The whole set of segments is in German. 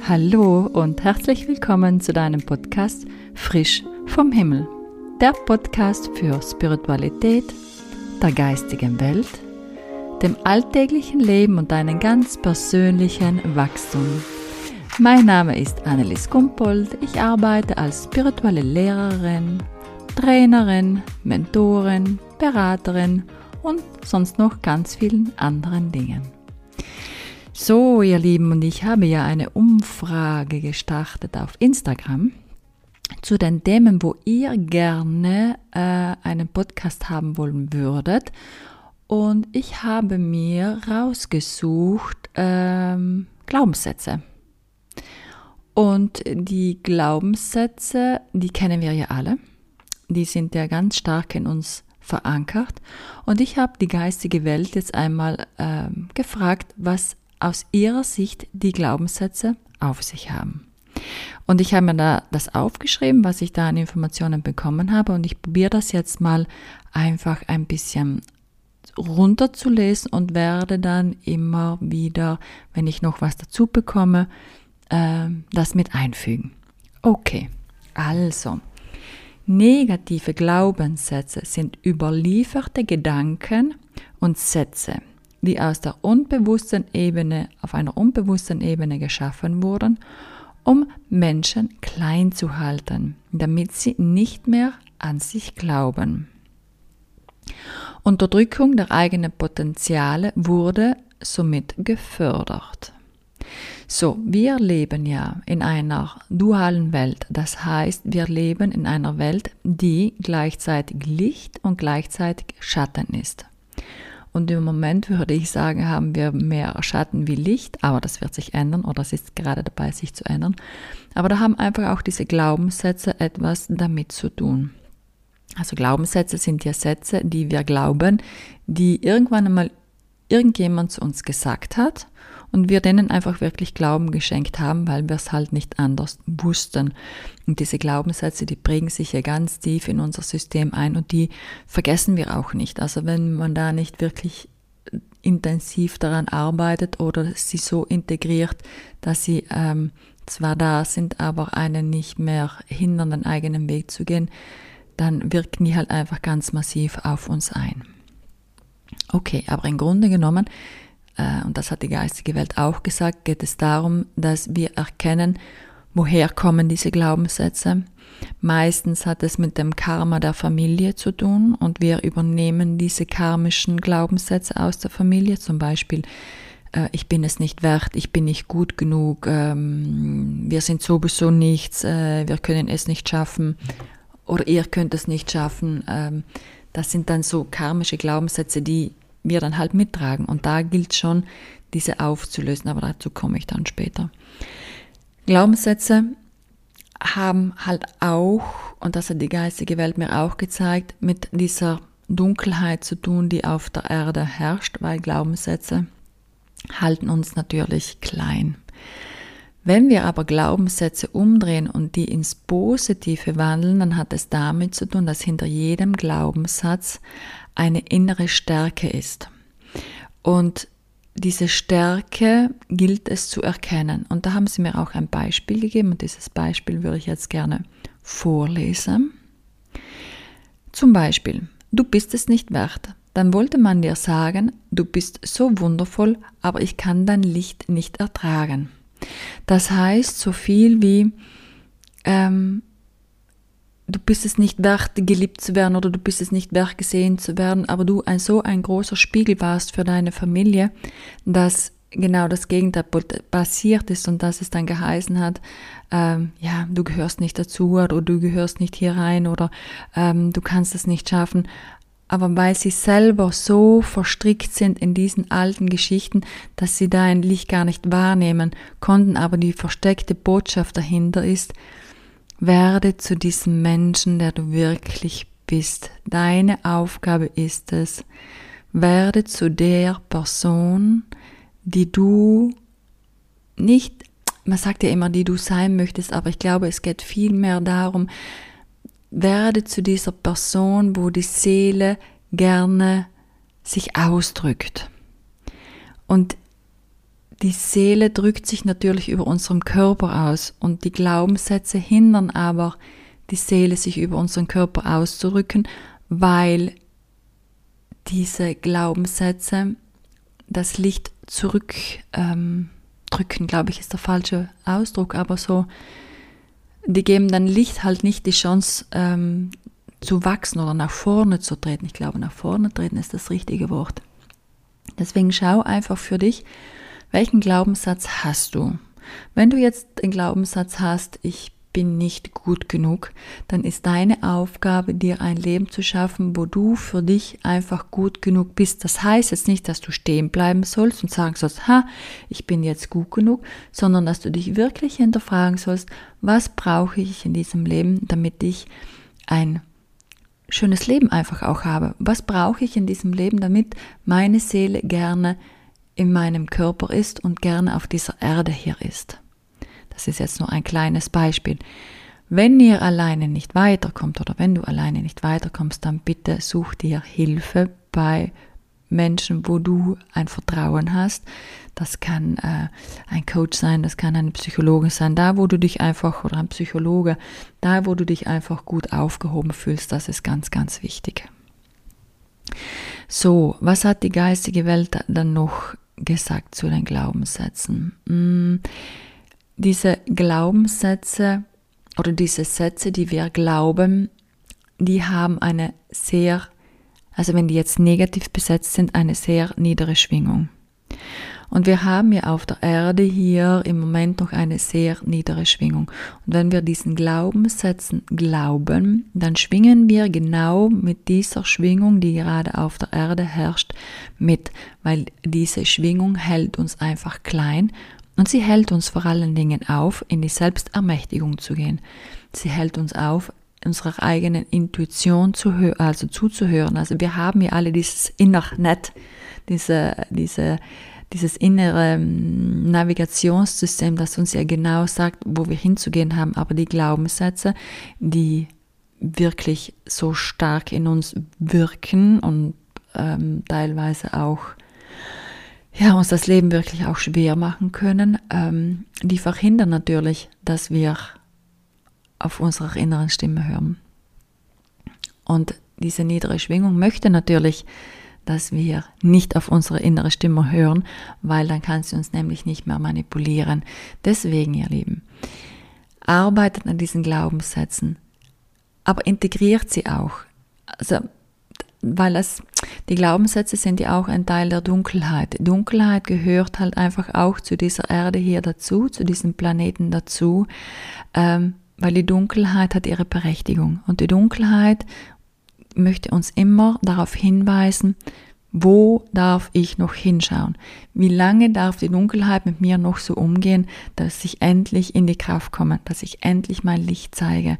Hallo und herzlich willkommen zu deinem Podcast Frisch vom Himmel. Der Podcast für Spiritualität, der geistigen Welt, dem alltäglichen Leben und deinen ganz persönlichen Wachstum. Mein Name ist Annelies Kumpold. Ich arbeite als spirituelle Lehrerin, Trainerin, Mentorin, Beraterin und sonst noch ganz vielen anderen Dingen. So, ihr Lieben, und ich habe ja eine Umfrage gestartet auf Instagram zu den Themen, wo ihr gerne äh, einen Podcast haben wollen würdet. Und ich habe mir rausgesucht ähm, Glaubenssätze. Und die Glaubenssätze, die kennen wir ja alle. Die sind ja ganz stark in uns verankert. Und ich habe die geistige Welt jetzt einmal ähm, gefragt, was aus ihrer Sicht die Glaubenssätze auf sich haben. Und ich habe mir da das aufgeschrieben, was ich da an Informationen bekommen habe und ich probiere das jetzt mal einfach ein bisschen runterzulesen und werde dann immer wieder, wenn ich noch was dazu bekomme, äh, das mit einfügen. Okay, also. Negative Glaubenssätze sind überlieferte Gedanken und Sätze, die aus der unbewussten Ebene auf einer unbewussten Ebene geschaffen wurden, um Menschen klein zu halten, damit sie nicht mehr an sich glauben. Unterdrückung der eigenen Potenziale wurde somit gefördert. So, wir leben ja in einer dualen Welt. Das heißt, wir leben in einer Welt, die gleichzeitig Licht und gleichzeitig Schatten ist. Und im Moment würde ich sagen, haben wir mehr Schatten wie Licht, aber das wird sich ändern oder es ist gerade dabei, sich zu ändern. Aber da haben einfach auch diese Glaubenssätze etwas damit zu tun. Also Glaubenssätze sind ja Sätze, die wir glauben, die irgendwann einmal irgendjemand zu uns gesagt hat und wir denen einfach wirklich Glauben geschenkt haben, weil wir es halt nicht anders wussten. Und diese Glaubenssätze, die prägen sich ja ganz tief in unser System ein und die vergessen wir auch nicht. Also wenn man da nicht wirklich intensiv daran arbeitet oder sie so integriert, dass sie ähm, zwar da sind, aber einen nicht mehr hindern, den eigenen Weg zu gehen, dann wirken die halt einfach ganz massiv auf uns ein. Okay, aber im Grunde genommen und das hat die geistige Welt auch gesagt, geht es darum, dass wir erkennen, woher kommen diese Glaubenssätze. Meistens hat es mit dem Karma der Familie zu tun und wir übernehmen diese karmischen Glaubenssätze aus der Familie, zum Beispiel äh, ich bin es nicht wert, ich bin nicht gut genug, ähm, wir sind sowieso nichts, äh, wir können es nicht schaffen oder ihr könnt es nicht schaffen. Ähm, das sind dann so karmische Glaubenssätze, die wir dann halt mittragen. Und da gilt schon, diese aufzulösen, aber dazu komme ich dann später. Glaubenssätze haben halt auch, und das hat die geistige Welt mir auch gezeigt, mit dieser Dunkelheit zu tun, die auf der Erde herrscht, weil Glaubenssätze halten uns natürlich klein. Wenn wir aber Glaubenssätze umdrehen und die ins Positive wandeln, dann hat es damit zu tun, dass hinter jedem Glaubenssatz eine innere Stärke ist. Und diese Stärke gilt es zu erkennen. Und da haben sie mir auch ein Beispiel gegeben und dieses Beispiel würde ich jetzt gerne vorlesen. Zum Beispiel, du bist es nicht wert. Dann wollte man dir sagen, du bist so wundervoll, aber ich kann dein Licht nicht ertragen. Das heißt so viel wie, ähm, du bist es nicht wert, geliebt zu werden oder du bist es nicht wert, gesehen zu werden, aber du ein so ein großer Spiegel warst für deine Familie, dass genau das Gegenteil passiert ist und dass es dann geheißen hat, ähm, ja, du gehörst nicht dazu oder du gehörst nicht hier rein oder ähm, du kannst es nicht schaffen. Aber weil sie selber so verstrickt sind in diesen alten Geschichten, dass sie dein Licht gar nicht wahrnehmen konnten, aber die versteckte Botschaft dahinter ist, werde zu diesem Menschen, der du wirklich bist. Deine Aufgabe ist es, werde zu der Person, die du nicht, man sagt ja immer, die du sein möchtest, aber ich glaube, es geht viel mehr darum, werde zu dieser Person, wo die Seele gerne sich ausdrückt. Und die Seele drückt sich natürlich über unserem Körper aus und die Glaubenssätze hindern aber die Seele, sich über unseren Körper auszudrücken, weil diese Glaubenssätze das Licht zurückdrücken, ähm, glaube ich, ist der falsche Ausdruck, aber so, die geben dann Licht halt nicht die Chance ähm, zu wachsen oder nach vorne zu treten. Ich glaube, nach vorne treten ist das richtige Wort. Deswegen schau einfach für dich, welchen Glaubenssatz hast du? Wenn du jetzt den Glaubenssatz hast, ich bin nicht gut genug, dann ist deine Aufgabe, dir ein Leben zu schaffen, wo du für dich einfach gut genug bist. Das heißt jetzt nicht, dass du stehen bleiben sollst und sagen sollst, ha, ich bin jetzt gut genug, sondern dass du dich wirklich hinterfragen sollst, was brauche ich in diesem Leben, damit ich ein schönes Leben einfach auch habe. Was brauche ich in diesem Leben, damit meine Seele gerne in meinem Körper ist und gerne auf dieser Erde hier ist. Das ist jetzt nur ein kleines Beispiel. Wenn ihr alleine nicht weiterkommt oder wenn du alleine nicht weiterkommst, dann bitte such dir Hilfe bei Menschen, wo du ein Vertrauen hast. Das kann äh, ein Coach sein, das kann eine Psychologin sein, da wo du dich einfach, oder ein Psychologe, da wo du dich einfach gut aufgehoben fühlst, das ist ganz, ganz wichtig. So, was hat die geistige Welt dann noch gesagt zu den Glaubenssätzen. Mm, diese Glaubenssätze oder diese Sätze, die wir glauben, die haben eine sehr, also wenn die jetzt negativ besetzt sind, eine sehr niedere Schwingung. Und wir haben ja auf der Erde hier im Moment noch eine sehr niedere Schwingung. Und wenn wir diesen Glaubenssätzen glauben, dann schwingen wir genau mit dieser Schwingung, die gerade auf der Erde herrscht, mit, weil diese Schwingung hält uns einfach klein und sie hält uns vor allen Dingen auf, in die Selbstermächtigung zu gehen. Sie hält uns auf, unserer eigenen Intuition zu also zuzuhören. Also wir haben ja alle dieses Innernet, diese, diese dieses innere ähm, Navigationssystem, das uns ja genau sagt, wo wir hinzugehen haben, aber die Glaubenssätze, die wirklich so stark in uns wirken und ähm, teilweise auch ja, uns das Leben wirklich auch schwer machen können, ähm, die verhindern natürlich, dass wir auf unsere inneren Stimme hören. Und diese niedere Schwingung möchte natürlich dass wir nicht auf unsere innere Stimme hören, weil dann kann sie uns nämlich nicht mehr manipulieren. Deswegen, ihr Lieben, arbeitet an diesen Glaubenssätzen, aber integriert sie auch. Also, weil es, die Glaubenssätze sind ja auch ein Teil der Dunkelheit. Dunkelheit gehört halt einfach auch zu dieser Erde hier dazu, zu diesem Planeten dazu, ähm, weil die Dunkelheit hat ihre Berechtigung. Und die Dunkelheit möchte uns immer darauf hinweisen, wo darf ich noch hinschauen? Wie lange darf die Dunkelheit mit mir noch so umgehen, dass ich endlich in die Kraft komme, dass ich endlich mein Licht zeige?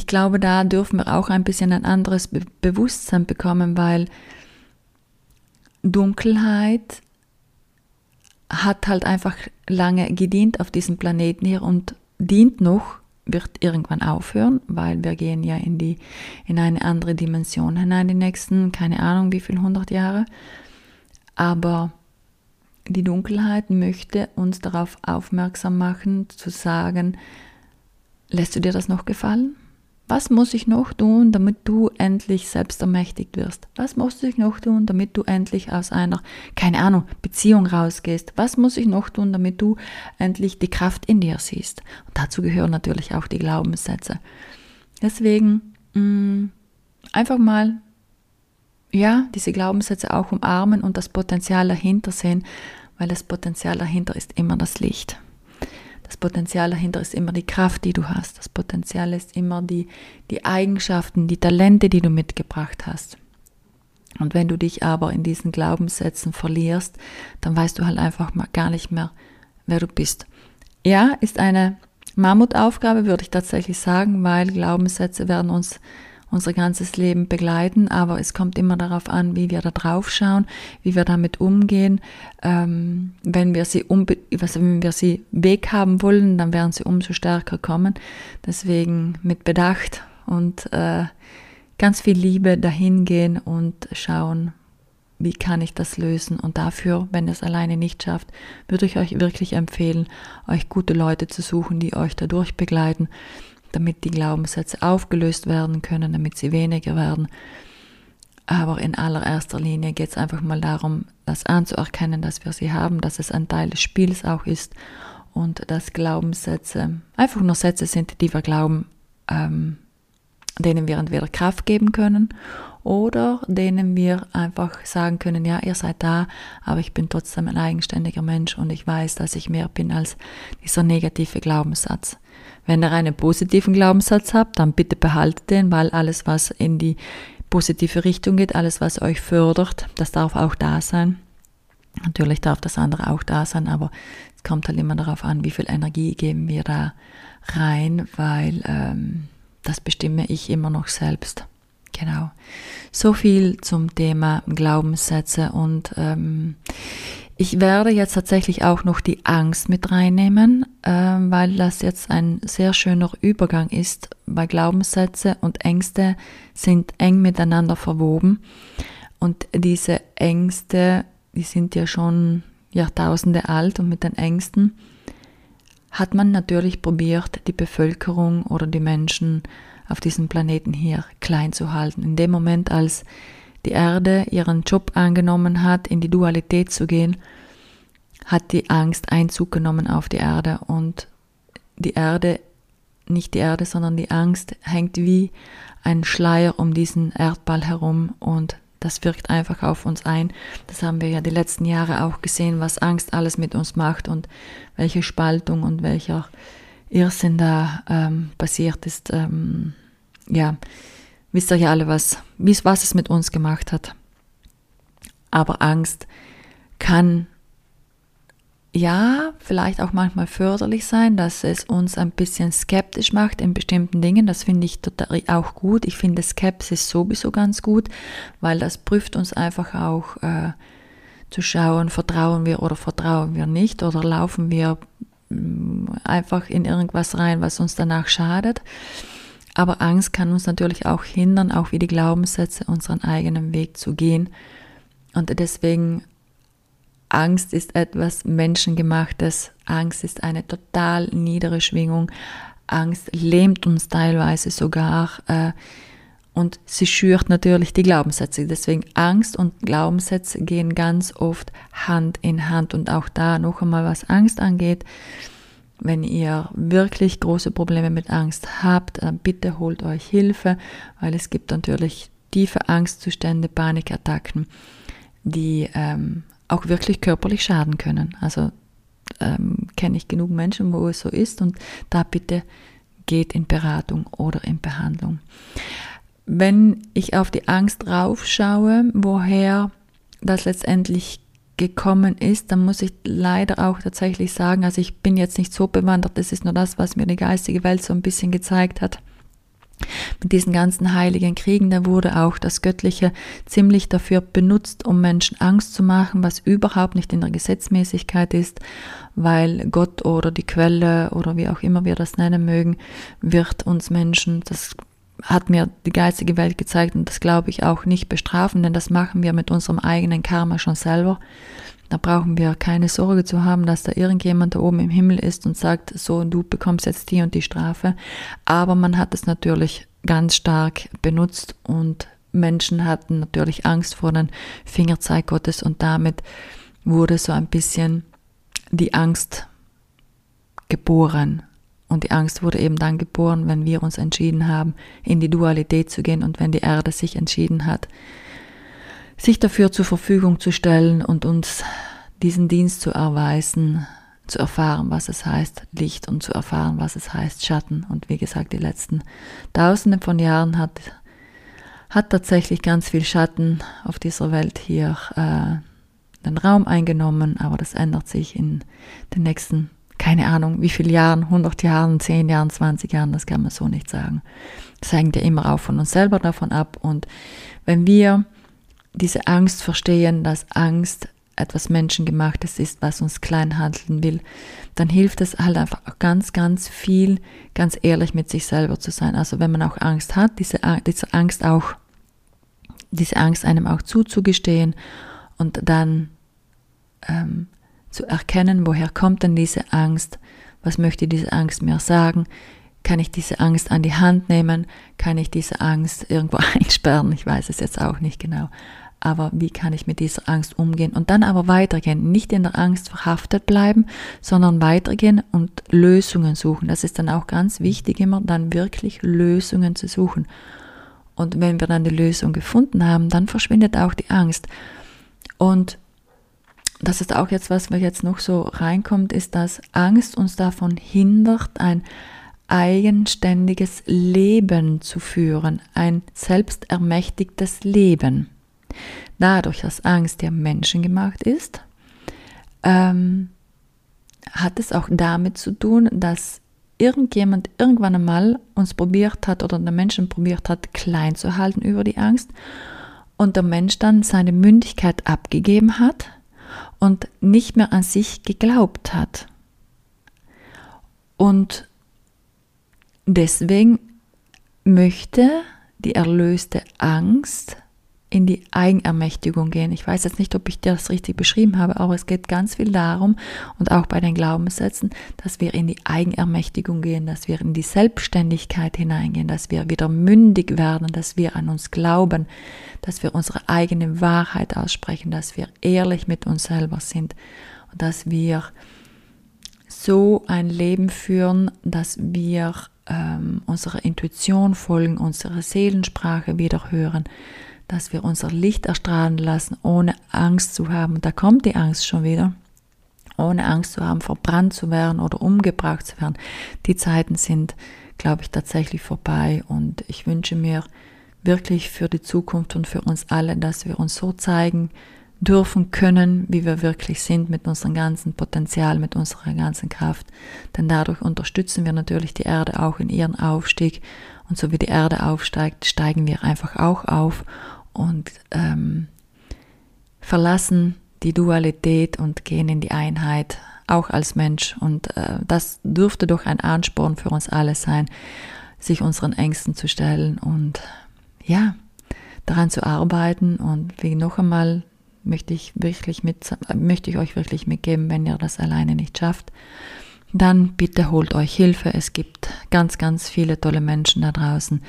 Ich glaube, da dürfen wir auch ein bisschen ein anderes Be Bewusstsein bekommen, weil Dunkelheit hat halt einfach lange gedient auf diesem Planeten hier und dient noch wird irgendwann aufhören, weil wir gehen ja in die in eine andere Dimension hinein die nächsten keine Ahnung wie viel hundert Jahre. Aber die Dunkelheit möchte uns darauf aufmerksam machen, zu sagen, lässt du dir das noch gefallen? Was muss ich noch tun, damit du endlich selbst ermächtigt wirst? Was muss ich noch tun, damit du endlich aus einer, keine Ahnung, Beziehung rausgehst? Was muss ich noch tun, damit du endlich die Kraft in dir siehst? Und dazu gehören natürlich auch die Glaubenssätze. Deswegen mh, mm, einfach mal, ja, diese Glaubenssätze auch umarmen und das Potenzial dahinter sehen, weil das Potenzial dahinter ist immer das Licht. Das Potenzial dahinter ist immer die Kraft, die du hast. Das Potenzial ist immer die, die Eigenschaften, die Talente, die du mitgebracht hast. Und wenn du dich aber in diesen Glaubenssätzen verlierst, dann weißt du halt einfach mal gar nicht mehr, wer du bist. Ja, ist eine Mammutaufgabe, würde ich tatsächlich sagen, weil Glaubenssätze werden uns unser ganzes Leben begleiten, aber es kommt immer darauf an, wie wir da drauf schauen, wie wir damit umgehen. Ähm, wenn wir sie also wenn wir sie weghaben wollen, dann werden sie umso stärker kommen. Deswegen mit Bedacht und äh, ganz viel Liebe dahin gehen und schauen, wie kann ich das lösen? Und dafür, wenn ihr es alleine nicht schafft, würde ich euch wirklich empfehlen, euch gute Leute zu suchen, die euch dadurch begleiten, damit die Glaubenssätze aufgelöst werden können, damit sie weniger werden. Aber in allererster Linie geht es einfach mal darum, das anzuerkennen, dass wir sie haben, dass es ein Teil des Spiels auch ist und dass Glaubenssätze einfach nur Sätze sind, die wir glauben, ähm, denen wir entweder Kraft geben können oder denen wir einfach sagen können, ja, ihr seid da, aber ich bin trotzdem ein eigenständiger Mensch und ich weiß, dass ich mehr bin als dieser negative Glaubenssatz. Wenn ihr einen positiven Glaubenssatz habt, dann bitte behaltet den, weil alles, was in die positive Richtung geht, alles, was euch fördert, das darf auch da sein. Natürlich darf das andere auch da sein, aber es kommt halt immer darauf an, wie viel Energie geben wir da rein, weil ähm, das bestimme ich immer noch selbst. Genau. So viel zum Thema Glaubenssätze und ähm, ich werde jetzt tatsächlich auch noch die Angst mit reinnehmen, äh, weil das jetzt ein sehr schöner Übergang ist, weil Glaubenssätze und Ängste sind eng miteinander verwoben und diese Ängste, die sind ja schon Jahrtausende alt und mit den Ängsten hat man natürlich probiert, die Bevölkerung oder die Menschen auf diesem Planeten hier klein zu halten. In dem Moment, als die Erde ihren Job angenommen hat, in die Dualität zu gehen, hat die Angst Einzug genommen auf die Erde und die Erde, nicht die Erde, sondern die Angst hängt wie ein Schleier um diesen Erdball herum und das wirkt einfach auf uns ein. Das haben wir ja die letzten Jahre auch gesehen, was Angst alles mit uns macht und welche Spaltung und welcher Irrsinn da ähm, passiert ist. Ähm, ja, wisst ihr ja alle, was, was es mit uns gemacht hat. Aber Angst kann ja, vielleicht auch manchmal förderlich sein, dass es uns ein bisschen skeptisch macht in bestimmten Dingen. Das finde ich total auch gut. Ich finde Skepsis sowieso ganz gut, weil das prüft uns einfach auch äh, zu schauen, vertrauen wir oder vertrauen wir nicht oder laufen wir mm, einfach in irgendwas rein, was uns danach schadet. Aber Angst kann uns natürlich auch hindern, auch wie die Glaubenssätze, unseren eigenen Weg zu gehen. Und deswegen Angst ist etwas Menschengemachtes. Angst ist eine total niedere Schwingung. Angst lähmt uns teilweise sogar äh, und sie schürt natürlich die Glaubenssätze. Deswegen Angst und Glaubenssätze gehen ganz oft Hand in Hand. Und auch da noch einmal, was Angst angeht, wenn ihr wirklich große Probleme mit Angst habt, dann bitte holt euch Hilfe, weil es gibt natürlich tiefe Angstzustände, Panikattacken, die ähm, auch wirklich körperlich schaden können. Also ähm, kenne ich genug Menschen, wo es so ist und da bitte geht in Beratung oder in Behandlung. Wenn ich auf die Angst raufschaue, woher das letztendlich gekommen ist, dann muss ich leider auch tatsächlich sagen, also ich bin jetzt nicht so bewandert, das ist nur das, was mir die geistige Welt so ein bisschen gezeigt hat. Mit diesen ganzen heiligen Kriegen, da wurde auch das Göttliche ziemlich dafür benutzt, um Menschen Angst zu machen, was überhaupt nicht in der Gesetzmäßigkeit ist, weil Gott oder die Quelle oder wie auch immer wir das nennen mögen, wird uns Menschen, das hat mir die geistige Welt gezeigt und das glaube ich auch nicht bestrafen, denn das machen wir mit unserem eigenen Karma schon selber. Da brauchen wir keine Sorge zu haben, dass da irgendjemand da oben im Himmel ist und sagt, so, du bekommst jetzt die und die Strafe. Aber man hat es natürlich ganz stark benutzt und Menschen hatten natürlich Angst vor den Fingerzeig Gottes und damit wurde so ein bisschen die Angst geboren. Und die Angst wurde eben dann geboren, wenn wir uns entschieden haben, in die Dualität zu gehen und wenn die Erde sich entschieden hat, sich dafür zur Verfügung zu stellen und uns diesen Dienst zu erweisen, zu erfahren, was es heißt Licht und zu erfahren, was es heißt Schatten. Und wie gesagt, die letzten Tausende von Jahren hat, hat tatsächlich ganz viel Schatten auf dieser Welt hier äh, den Raum eingenommen, aber das ändert sich in den nächsten, keine Ahnung, wie viele Jahren, 100 Jahren, 10 Jahren, 20 Jahren, das kann man so nicht sagen. Das hängt ja immer auch von uns selber davon ab. Und wenn wir diese Angst verstehen, dass Angst etwas Menschengemachtes ist, was uns klein handeln will, dann hilft es halt einfach ganz, ganz viel, ganz ehrlich mit sich selber zu sein. Also wenn man auch Angst hat, diese, diese Angst auch, diese Angst einem auch zuzugestehen und dann ähm, zu erkennen, woher kommt denn diese Angst, was möchte diese Angst mir sagen, kann ich diese Angst an die Hand nehmen, kann ich diese Angst irgendwo einsperren, ich weiß es jetzt auch nicht genau, aber wie kann ich mit dieser Angst umgehen? Und dann aber weitergehen, nicht in der Angst verhaftet bleiben, sondern weitergehen und Lösungen suchen. Das ist dann auch ganz wichtig, immer dann wirklich Lösungen zu suchen. Und wenn wir dann die Lösung gefunden haben, dann verschwindet auch die Angst. Und das ist auch jetzt, was mir jetzt noch so reinkommt, ist, dass Angst uns davon hindert, ein eigenständiges Leben zu führen, ein selbstermächtigtes Leben. Dadurch, dass Angst ja menschengemacht ist, ähm, hat es auch damit zu tun, dass irgendjemand irgendwann einmal uns probiert hat oder der Menschen probiert hat, klein zu halten über die Angst und der Mensch dann seine Mündigkeit abgegeben hat und nicht mehr an sich geglaubt hat. Und deswegen möchte die erlöste Angst in die Eigenermächtigung gehen. Ich weiß jetzt nicht, ob ich das richtig beschrieben habe, aber es geht ganz viel darum und auch bei den Glaubenssätzen, dass wir in die Eigenermächtigung gehen, dass wir in die Selbstständigkeit hineingehen, dass wir wieder mündig werden, dass wir an uns glauben, dass wir unsere eigene Wahrheit aussprechen, dass wir ehrlich mit uns selber sind und dass wir so ein Leben führen, dass wir ähm, unserer Intuition folgen, unsere Seelensprache wieder hören, dass wir unser Licht erstrahlen lassen, ohne Angst zu haben. Da kommt die Angst schon wieder. Ohne Angst zu haben, verbrannt zu werden oder umgebracht zu werden. Die Zeiten sind, glaube ich, tatsächlich vorbei. Und ich wünsche mir wirklich für die Zukunft und für uns alle, dass wir uns so zeigen dürfen können, wie wir wirklich sind mit unserem ganzen Potenzial, mit unserer ganzen Kraft. Denn dadurch unterstützen wir natürlich die Erde auch in ihren Aufstieg. Und so wie die Erde aufsteigt, steigen wir einfach auch auf und ähm, verlassen die Dualität und gehen in die Einheit, auch als Mensch. Und äh, das dürfte doch ein Ansporn für uns alle sein, sich unseren Ängsten zu stellen und ja, daran zu arbeiten. Und wie noch einmal möchte ich wirklich mit, möchte ich euch wirklich mitgeben, wenn ihr das alleine nicht schafft, dann bitte holt euch Hilfe. Es gibt ganz, ganz viele tolle Menschen da draußen,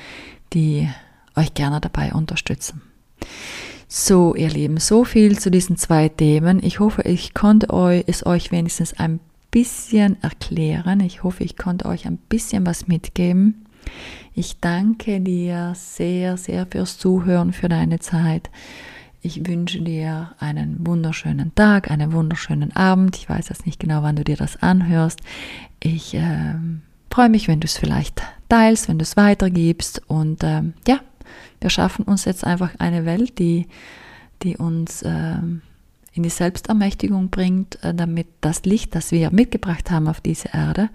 die euch gerne dabei unterstützen. So, ihr Lieben, so viel zu diesen zwei Themen. Ich hoffe, ich konnte euch, es euch wenigstens ein bisschen erklären. Ich hoffe, ich konnte euch ein bisschen was mitgeben. Ich danke dir sehr, sehr fürs Zuhören, für deine Zeit. Ich wünsche dir einen wunderschönen Tag, einen wunderschönen Abend. Ich weiß jetzt nicht genau, wann du dir das anhörst. Ich äh, freue mich, wenn du es vielleicht teilst, wenn du es weitergibst. Und äh, ja, wir schaffen uns jetzt einfach eine Welt, die, die uns äh, in die Selbstermächtigung bringt, äh, damit das Licht, das wir mitgebracht haben auf diese Erde,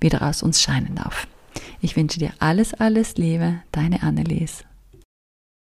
wieder aus uns scheinen darf. Ich wünsche dir alles, alles Liebe, deine Annelies.